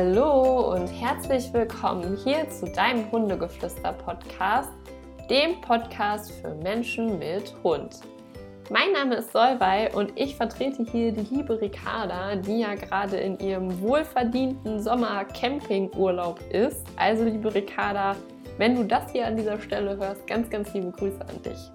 Hallo und herzlich willkommen hier zu deinem Hundegeflüster-Podcast, dem Podcast für Menschen mit Hund. Mein Name ist Solvay und ich vertrete hier die liebe Ricarda, die ja gerade in ihrem wohlverdienten Sommer-Campingurlaub ist. Also, liebe Ricarda, wenn du das hier an dieser Stelle hörst, ganz, ganz liebe Grüße an dich.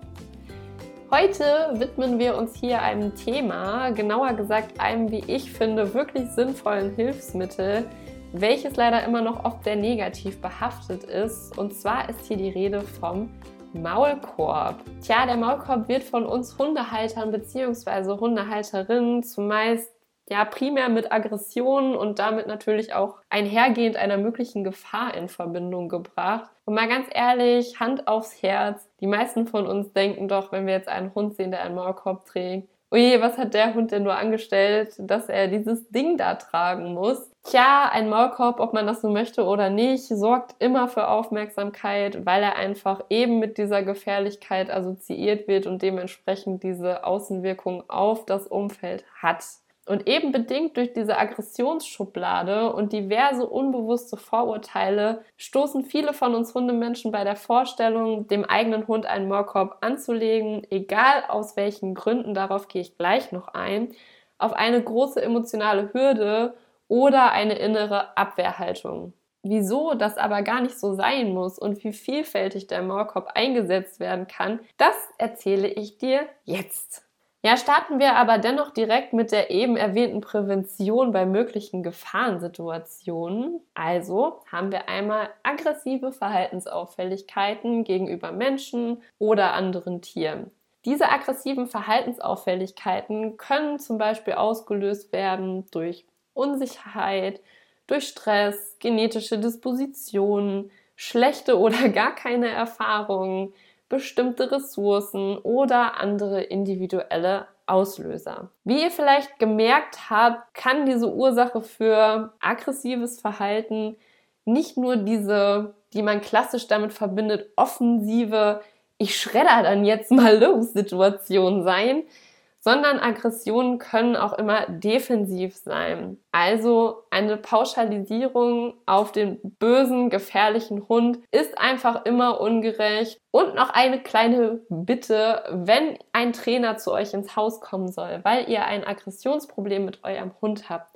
Heute widmen wir uns hier einem Thema, genauer gesagt einem, wie ich finde, wirklich sinnvollen Hilfsmittel, welches leider immer noch oft sehr negativ behaftet ist. Und zwar ist hier die Rede vom Maulkorb. Tja, der Maulkorb wird von uns Hundehaltern bzw. Hundehalterinnen zumeist ja primär mit Aggressionen und damit natürlich auch einhergehend einer möglichen Gefahr in Verbindung gebracht. Und mal ganz ehrlich, Hand aufs Herz, die meisten von uns denken doch, wenn wir jetzt einen Hund sehen, der einen Maulkorb trägt, oje, was hat der Hund denn nur angestellt, dass er dieses Ding da tragen muss? Tja, ein Maulkorb, ob man das so möchte oder nicht, sorgt immer für Aufmerksamkeit, weil er einfach eben mit dieser Gefährlichkeit assoziiert wird und dementsprechend diese Außenwirkung auf das Umfeld hat. Und eben bedingt durch diese Aggressionsschublade und diverse unbewusste Vorurteile stoßen viele von uns Hundemenschen bei der Vorstellung, dem eigenen Hund einen Maulkorb anzulegen, egal aus welchen Gründen, darauf gehe ich gleich noch ein, auf eine große emotionale Hürde oder eine innere Abwehrhaltung. Wieso das aber gar nicht so sein muss und wie vielfältig der Maulkorb eingesetzt werden kann, das erzähle ich dir jetzt. Ja, starten wir aber dennoch direkt mit der eben erwähnten Prävention bei möglichen Gefahrensituationen. Also haben wir einmal aggressive Verhaltensauffälligkeiten gegenüber Menschen oder anderen Tieren. Diese aggressiven Verhaltensauffälligkeiten können zum Beispiel ausgelöst werden durch Unsicherheit, durch Stress, genetische Dispositionen, schlechte oder gar keine Erfahrungen, bestimmte Ressourcen oder andere individuelle Auslöser. Wie ihr vielleicht gemerkt habt, kann diese Ursache für aggressives Verhalten nicht nur diese, die man klassisch damit verbindet, offensive, ich schredder dann jetzt mal los Situation sein, sondern Aggressionen können auch immer defensiv sein. Also eine Pauschalisierung auf den bösen, gefährlichen Hund ist einfach immer ungerecht. Und noch eine kleine Bitte, wenn ein Trainer zu euch ins Haus kommen soll, weil ihr ein Aggressionsproblem mit eurem Hund habt,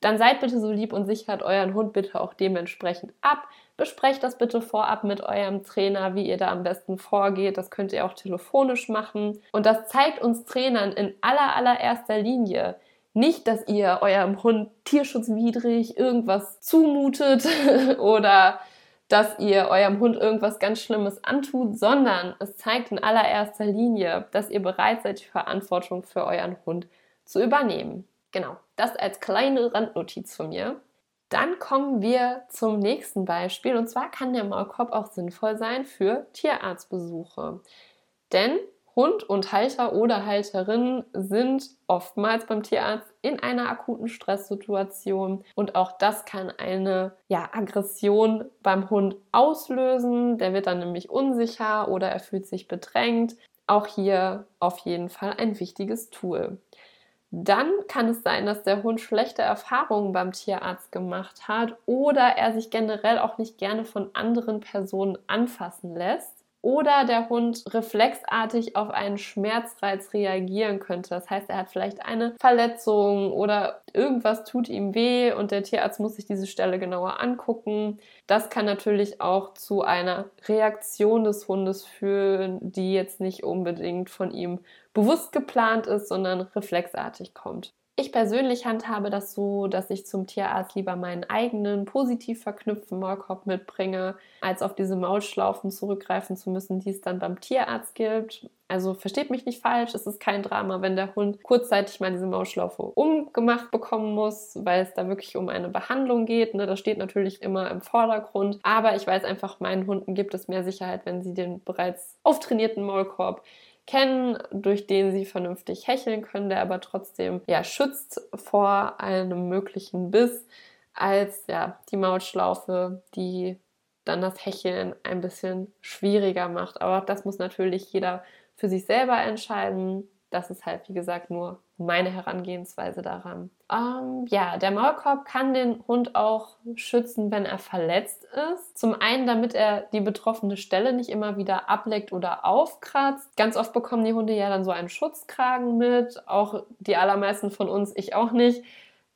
dann seid bitte so lieb und sichert euren Hund bitte auch dementsprechend ab. Besprecht das bitte vorab mit eurem Trainer, wie ihr da am besten vorgeht. Das könnt ihr auch telefonisch machen. Und das zeigt uns Trainern in aller allererster Linie, nicht, dass ihr eurem Hund tierschutzwidrig irgendwas zumutet oder dass ihr eurem Hund irgendwas ganz Schlimmes antut, sondern es zeigt in allererster Linie, dass ihr bereit seid, die Verantwortung für euren Hund zu übernehmen. Genau, das als kleine Randnotiz von mir. Dann kommen wir zum nächsten Beispiel und zwar kann der Maulkorb auch sinnvoll sein für Tierarztbesuche. Denn Hund und Halter oder Halterin sind oftmals beim Tierarzt in einer akuten Stresssituation und auch das kann eine ja, Aggression beim Hund auslösen. Der wird dann nämlich unsicher oder er fühlt sich bedrängt. Auch hier auf jeden Fall ein wichtiges Tool. Dann kann es sein, dass der Hund schlechte Erfahrungen beim Tierarzt gemacht hat oder er sich generell auch nicht gerne von anderen Personen anfassen lässt oder der Hund reflexartig auf einen Schmerzreiz reagieren könnte. Das heißt, er hat vielleicht eine Verletzung oder irgendwas tut ihm weh und der Tierarzt muss sich diese Stelle genauer angucken. Das kann natürlich auch zu einer Reaktion des Hundes führen, die jetzt nicht unbedingt von ihm bewusst geplant ist, sondern reflexartig kommt. Ich persönlich handhabe das so, dass ich zum Tierarzt lieber meinen eigenen positiv verknüpften Maulkorb mitbringe, als auf diese Maulschlaufen zurückgreifen zu müssen, die es dann beim Tierarzt gibt. Also versteht mich nicht falsch, es ist kein Drama, wenn der Hund kurzzeitig mal diese Maulschlaufe umgemacht bekommen muss, weil es da wirklich um eine Behandlung geht. Ne? Das steht natürlich immer im Vordergrund. Aber ich weiß einfach, meinen Hunden gibt es mehr Sicherheit, wenn sie den bereits auftrainierten Maulkorb kennen, durch den sie vernünftig hecheln können, der aber trotzdem ja schützt vor einem möglichen Biss, als ja die Mautschlaufe, die dann das Hecheln ein bisschen schwieriger macht. Aber auch das muss natürlich jeder für sich selber entscheiden. Das ist halt, wie gesagt, nur meine Herangehensweise daran. Ähm, ja, der Maulkorb kann den Hund auch schützen, wenn er verletzt ist. Zum einen, damit er die betroffene Stelle nicht immer wieder ableckt oder aufkratzt. Ganz oft bekommen die Hunde ja dann so einen Schutzkragen mit. Auch die allermeisten von uns, ich auch nicht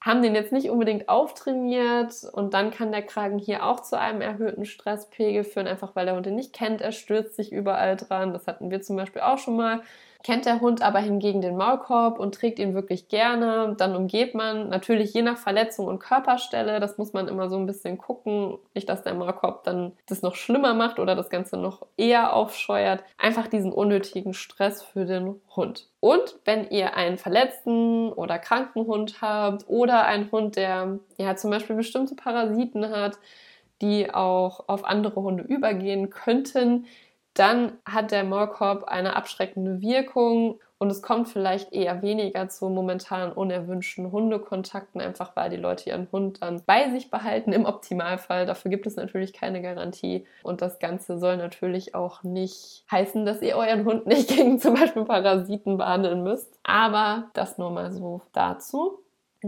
haben den jetzt nicht unbedingt auftrainiert und dann kann der Kragen hier auch zu einem erhöhten Stresspegel führen, einfach weil der Hund ihn nicht kennt. Er stürzt sich überall dran. Das hatten wir zum Beispiel auch schon mal kennt der Hund aber hingegen den Maulkorb und trägt ihn wirklich gerne, dann umgeht man natürlich je nach Verletzung und Körperstelle, das muss man immer so ein bisschen gucken, nicht, dass der Maulkorb dann das noch schlimmer macht oder das Ganze noch eher aufscheuert, einfach diesen unnötigen Stress für den Hund. Und wenn ihr einen verletzten oder kranken Hund habt oder einen Hund, der ja zum Beispiel bestimmte Parasiten hat, die auch auf andere Hunde übergehen könnten, dann hat der Maulkorb eine abschreckende Wirkung und es kommt vielleicht eher weniger zu momentan unerwünschten Hundekontakten, einfach weil die Leute ihren Hund dann bei sich behalten im Optimalfall. Dafür gibt es natürlich keine Garantie und das Ganze soll natürlich auch nicht heißen, dass ihr euren Hund nicht gegen zum Beispiel Parasiten behandeln müsst. Aber das nur mal so dazu.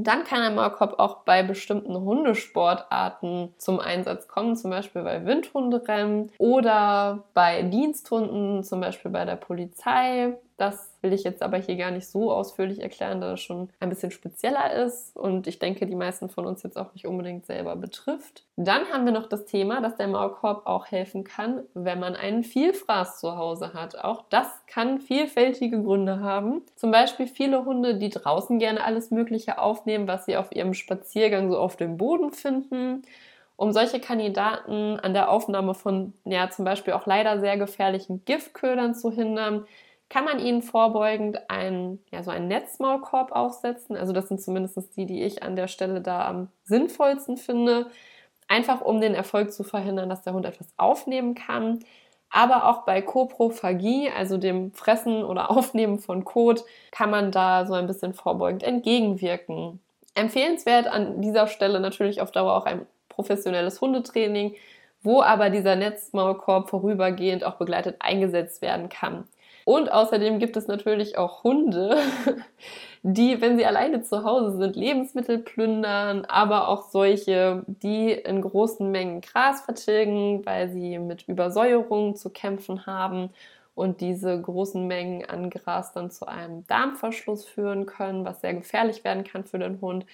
Dann kann der Maulkorb auch bei bestimmten Hundesportarten zum Einsatz kommen, zum Beispiel bei Windhunderennen oder bei Diensthunden, zum Beispiel bei der Polizei. Das will ich jetzt aber hier gar nicht so ausführlich erklären, da das schon ein bisschen spezieller ist und ich denke, die meisten von uns jetzt auch nicht unbedingt selber betrifft. Dann haben wir noch das Thema, dass der Maulkorb auch helfen kann, wenn man einen Vielfraß zu Hause hat. Auch das kann vielfältige Gründe haben. Zum Beispiel viele Hunde, die draußen gerne alles Mögliche aufnehmen, was sie auf ihrem Spaziergang so auf dem Boden finden um solche Kandidaten an der Aufnahme von ja zum Beispiel auch leider sehr gefährlichen Giftködern zu hindern, kann man ihnen vorbeugend einen, ja, so einen Netzmaulkorb aufsetzen. Also das sind zumindest die, die ich an der Stelle da am sinnvollsten finde. Einfach um den Erfolg zu verhindern, dass der Hund etwas aufnehmen kann. Aber auch bei Koprophagie, also dem Fressen oder Aufnehmen von Kot, kann man da so ein bisschen vorbeugend entgegenwirken. Empfehlenswert an dieser Stelle natürlich auf Dauer auch ein professionelles Hundetraining, wo aber dieser Netzmaulkorb vorübergehend auch begleitet eingesetzt werden kann. Und außerdem gibt es natürlich auch Hunde, die, wenn sie alleine zu Hause sind, Lebensmittel plündern, aber auch solche, die in großen Mengen Gras vertilgen, weil sie mit Übersäuerung zu kämpfen haben und diese großen Mengen an Gras dann zu einem Darmverschluss führen können, was sehr gefährlich werden kann für den Hund.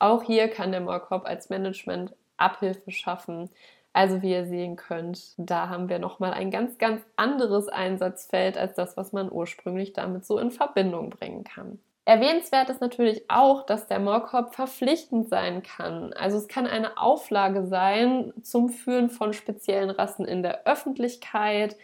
Auch hier kann der Maulkorb als Management Abhilfe schaffen. Also wie ihr sehen könnt, da haben wir nochmal ein ganz, ganz anderes Einsatzfeld als das, was man ursprünglich damit so in Verbindung bringen kann. Erwähnenswert ist natürlich auch, dass der Moorkorb verpflichtend sein kann. Also es kann eine Auflage sein zum Führen von speziellen Rassen in der Öffentlichkeit,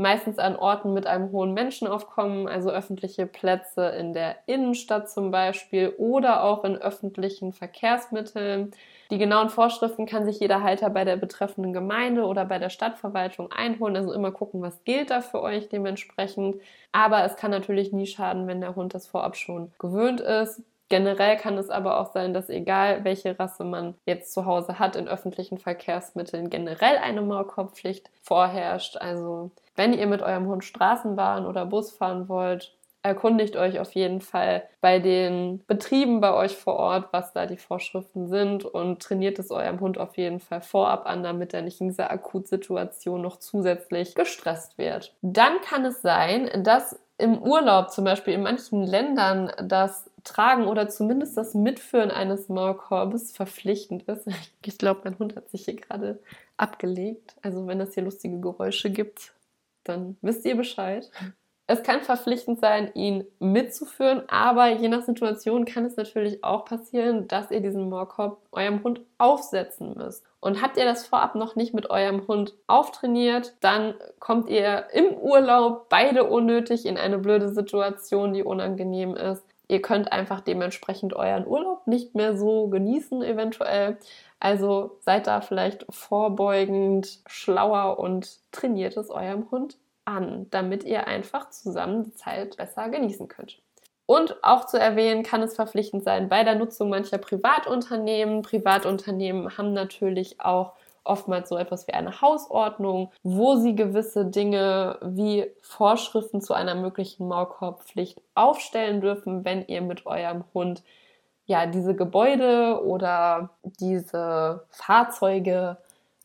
meistens an Orten mit einem hohen Menschenaufkommen, also öffentliche Plätze in der Innenstadt zum Beispiel oder auch in öffentlichen Verkehrsmitteln. Die genauen Vorschriften kann sich jeder Halter bei der betreffenden Gemeinde oder bei der Stadtverwaltung einholen. Also immer gucken, was gilt da für euch dementsprechend. Aber es kann natürlich nie schaden, wenn der Hund das vorab schon gewöhnt ist. Generell kann es aber auch sein, dass egal welche Rasse man jetzt zu Hause hat, in öffentlichen Verkehrsmitteln generell eine Maulkorbpflicht vorherrscht. Also wenn ihr mit eurem Hund Straßenbahn oder Bus fahren wollt, erkundigt euch auf jeden Fall bei den Betrieben bei euch vor Ort, was da die Vorschriften sind und trainiert es eurem Hund auf jeden Fall vorab an, damit er nicht in dieser Akutsituation noch zusätzlich gestresst wird. Dann kann es sein, dass im Urlaub zum Beispiel in manchen Ländern das Tragen oder zumindest das Mitführen eines Maulkorbes verpflichtend ist. Ich glaube, mein Hund hat sich hier gerade abgelegt. Also wenn es hier lustige Geräusche gibt, dann wisst ihr Bescheid. Es kann verpflichtend sein, ihn mitzuführen, aber je nach Situation kann es natürlich auch passieren, dass ihr diesen Moorkorb eurem Hund aufsetzen müsst. Und habt ihr das vorab noch nicht mit eurem Hund auftrainiert, dann kommt ihr im Urlaub beide unnötig in eine blöde Situation, die unangenehm ist. Ihr könnt einfach dementsprechend euren Urlaub nicht mehr so genießen, eventuell. Also seid da vielleicht vorbeugend, schlauer und trainiert es eurem Hund an, damit ihr einfach zusammen die Zeit besser genießen könnt. Und auch zu erwähnen kann es verpflichtend sein bei der Nutzung mancher Privatunternehmen. Privatunternehmen haben natürlich auch oftmals so etwas wie eine Hausordnung, wo sie gewisse Dinge wie Vorschriften zu einer möglichen Maulkorbpflicht aufstellen dürfen, wenn ihr mit eurem Hund ja diese Gebäude oder diese Fahrzeuge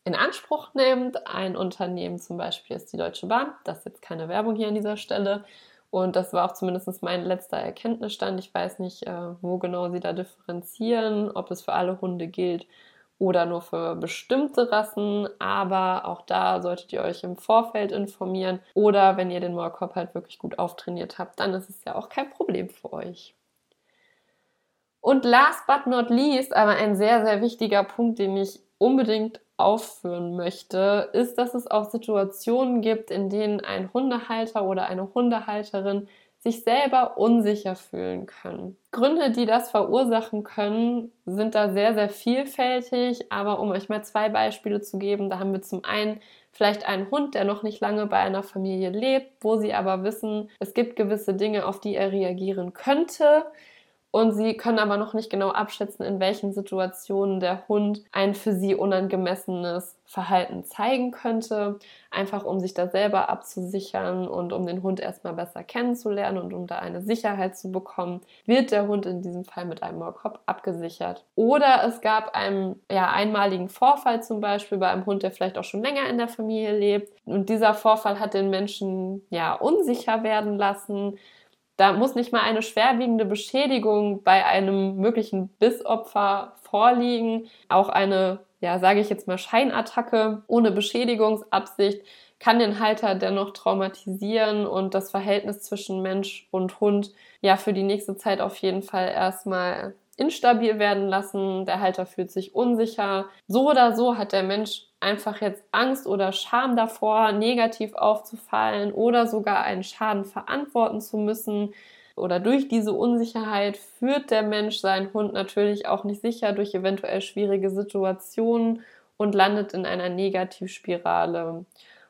in Anspruch nehmt. Ein Unternehmen zum Beispiel ist die Deutsche Bahn. Das ist jetzt keine Werbung hier an dieser Stelle. Und das war auch zumindest mein letzter Erkenntnisstand. Ich weiß nicht, äh, wo genau sie da differenzieren, ob es für alle Hunde gilt oder nur für bestimmte Rassen. Aber auch da solltet ihr euch im Vorfeld informieren. Oder wenn ihr den Maulkorb halt wirklich gut auftrainiert habt, dann ist es ja auch kein Problem für euch. Und last but not least, aber ein sehr, sehr wichtiger Punkt, den ich unbedingt aufführen möchte, ist, dass es auch Situationen gibt, in denen ein Hundehalter oder eine Hundehalterin sich selber unsicher fühlen können. Gründe, die das verursachen können, sind da sehr, sehr vielfältig. Aber um euch mal zwei Beispiele zu geben, da haben wir zum einen vielleicht einen Hund, der noch nicht lange bei einer Familie lebt, wo sie aber wissen, es gibt gewisse Dinge, auf die er reagieren könnte und sie können aber noch nicht genau abschätzen, in welchen Situationen der Hund ein für sie unangemessenes Verhalten zeigen könnte, einfach um sich da selber abzusichern und um den Hund erstmal besser kennenzulernen und um da eine Sicherheit zu bekommen, wird der Hund in diesem Fall mit einem Maulkorb abgesichert. Oder es gab einen ja, einmaligen Vorfall zum Beispiel bei einem Hund, der vielleicht auch schon länger in der Familie lebt. Und dieser Vorfall hat den Menschen ja unsicher werden lassen, da muss nicht mal eine schwerwiegende Beschädigung bei einem möglichen Bissopfer vorliegen. Auch eine, ja, sage ich jetzt mal, Scheinattacke ohne Beschädigungsabsicht kann den Halter dennoch traumatisieren und das Verhältnis zwischen Mensch und Hund ja für die nächste Zeit auf jeden Fall erstmal instabil werden lassen. Der Halter fühlt sich unsicher. So oder so hat der Mensch einfach jetzt Angst oder Scham davor, negativ aufzufallen oder sogar einen Schaden verantworten zu müssen. Oder durch diese Unsicherheit führt der Mensch seinen Hund natürlich auch nicht sicher durch eventuell schwierige Situationen und landet in einer Negativspirale.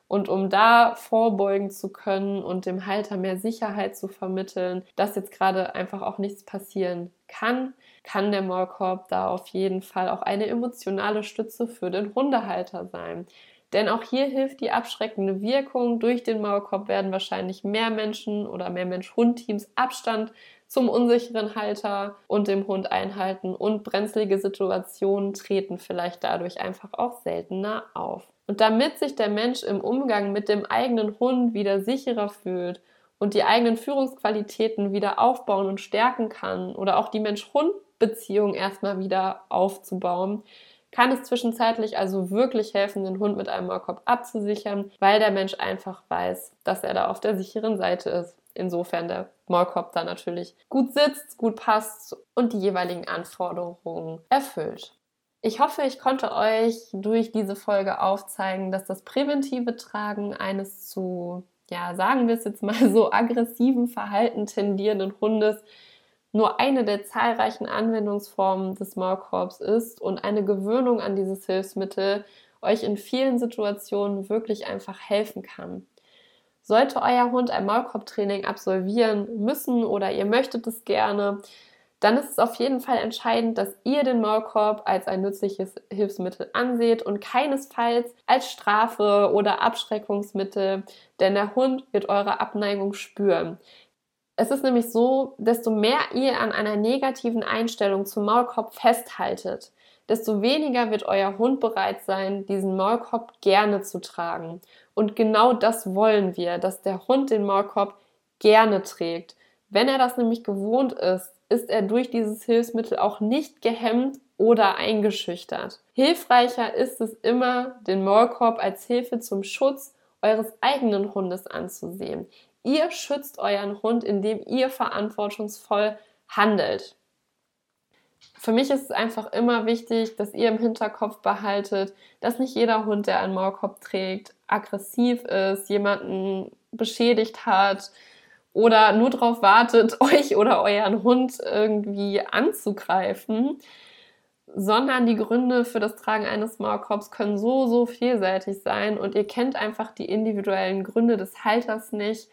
Und um da vorbeugen zu können und dem Halter mehr Sicherheit zu vermitteln, dass jetzt gerade einfach auch nichts passieren kann, kann der Maulkorb da auf jeden Fall auch eine emotionale Stütze für den Hundehalter sein. Denn auch hier hilft die abschreckende Wirkung. Durch den Maulkorb werden wahrscheinlich mehr Menschen oder mehr Mensch-Hund-Teams Abstand zum unsicheren Halter und dem Hund einhalten und brenzlige Situationen treten vielleicht dadurch einfach auch seltener auf. Und damit sich der Mensch im Umgang mit dem eigenen Hund wieder sicherer fühlt und die eigenen Führungsqualitäten wieder aufbauen und stärken kann oder auch die Mensch-Hund Beziehung erstmal wieder aufzubauen, kann es zwischenzeitlich also wirklich helfen, den Hund mit einem Maulkorb abzusichern, weil der Mensch einfach weiß, dass er da auf der sicheren Seite ist. Insofern der Maulkorb da natürlich gut sitzt, gut passt und die jeweiligen Anforderungen erfüllt. Ich hoffe, ich konnte euch durch diese Folge aufzeigen, dass das präventive Tragen eines zu, ja, sagen wir es jetzt mal so, aggressiven Verhalten tendierenden Hundes nur eine der zahlreichen Anwendungsformen des Maulkorbs ist und eine Gewöhnung an dieses Hilfsmittel euch in vielen Situationen wirklich einfach helfen kann. Sollte euer Hund ein Maulkorbtraining absolvieren müssen oder ihr möchtet es gerne, dann ist es auf jeden Fall entscheidend, dass ihr den Maulkorb als ein nützliches Hilfsmittel anseht und keinesfalls als Strafe oder Abschreckungsmittel, denn der Hund wird eure Abneigung spüren. Es ist nämlich so, desto mehr ihr an einer negativen Einstellung zum Maulkorb festhaltet, desto weniger wird euer Hund bereit sein, diesen Maulkorb gerne zu tragen. Und genau das wollen wir, dass der Hund den Maulkorb gerne trägt. Wenn er das nämlich gewohnt ist, ist er durch dieses Hilfsmittel auch nicht gehemmt oder eingeschüchtert. Hilfreicher ist es immer, den Maulkorb als Hilfe zum Schutz eures eigenen Hundes anzusehen. Ihr schützt euren Hund, indem ihr verantwortungsvoll handelt. Für mich ist es einfach immer wichtig, dass ihr im Hinterkopf behaltet, dass nicht jeder Hund, der einen Maulkorb trägt, aggressiv ist, jemanden beschädigt hat oder nur darauf wartet, euch oder euren Hund irgendwie anzugreifen, sondern die Gründe für das Tragen eines Maulkorbs können so, so vielseitig sein und ihr kennt einfach die individuellen Gründe des Halters nicht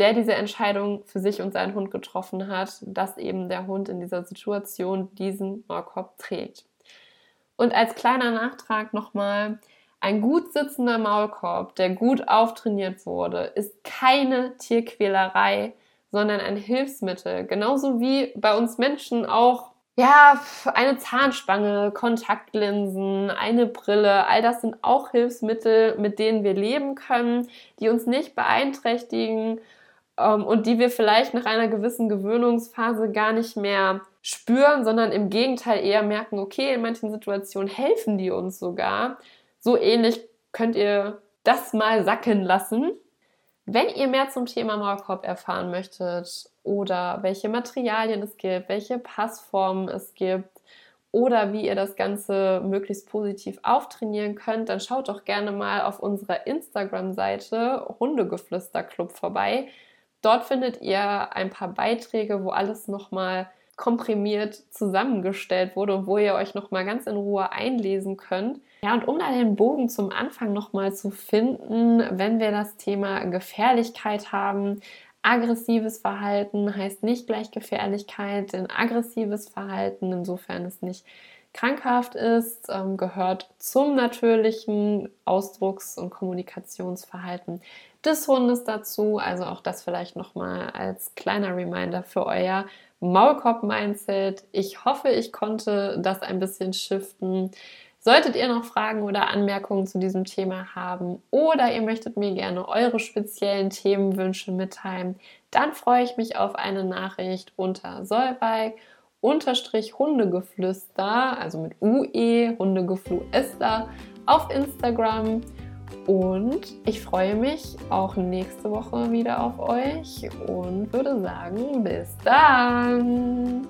der diese Entscheidung für sich und seinen Hund getroffen hat, dass eben der Hund in dieser Situation diesen Maulkorb trägt. Und als kleiner Nachtrag nochmal, ein gut sitzender Maulkorb, der gut auftrainiert wurde, ist keine Tierquälerei, sondern ein Hilfsmittel. Genauso wie bei uns Menschen auch ja, eine Zahnspange, Kontaktlinsen, eine Brille, all das sind auch Hilfsmittel, mit denen wir leben können, die uns nicht beeinträchtigen und die wir vielleicht nach einer gewissen Gewöhnungsphase gar nicht mehr spüren, sondern im Gegenteil eher merken, okay, in manchen Situationen helfen die uns sogar. So ähnlich könnt ihr das mal sacken lassen. Wenn ihr mehr zum Thema Maulkorb erfahren möchtet oder welche Materialien es gibt, welche Passformen es gibt oder wie ihr das Ganze möglichst positiv auftrainieren könnt, dann schaut doch gerne mal auf unserer Instagram-Seite Hundegeflüster Club vorbei. Dort findet ihr ein paar Beiträge, wo alles nochmal komprimiert zusammengestellt wurde und wo ihr euch nochmal ganz in Ruhe einlesen könnt. Ja, und um da den Bogen zum Anfang nochmal zu finden, wenn wir das Thema Gefährlichkeit haben, aggressives Verhalten heißt nicht gleich Gefährlichkeit, denn aggressives Verhalten, insofern es nicht krankhaft ist, ähm, gehört zum natürlichen Ausdrucks- und Kommunikationsverhalten des Hundes dazu. Also auch das vielleicht nochmal als kleiner Reminder für euer Maulkorb-Mindset. Ich hoffe, ich konnte das ein bisschen shiften. Solltet ihr noch Fragen oder Anmerkungen zu diesem Thema haben oder ihr möchtet mir gerne eure speziellen Themenwünsche mitteilen, dann freue ich mich auf eine Nachricht unter Solveig unterstrich Hundegeflüster, also mit UE, Hundegeflüster auf Instagram. Und ich freue mich auch nächste Woche wieder auf euch und würde sagen, bis dann!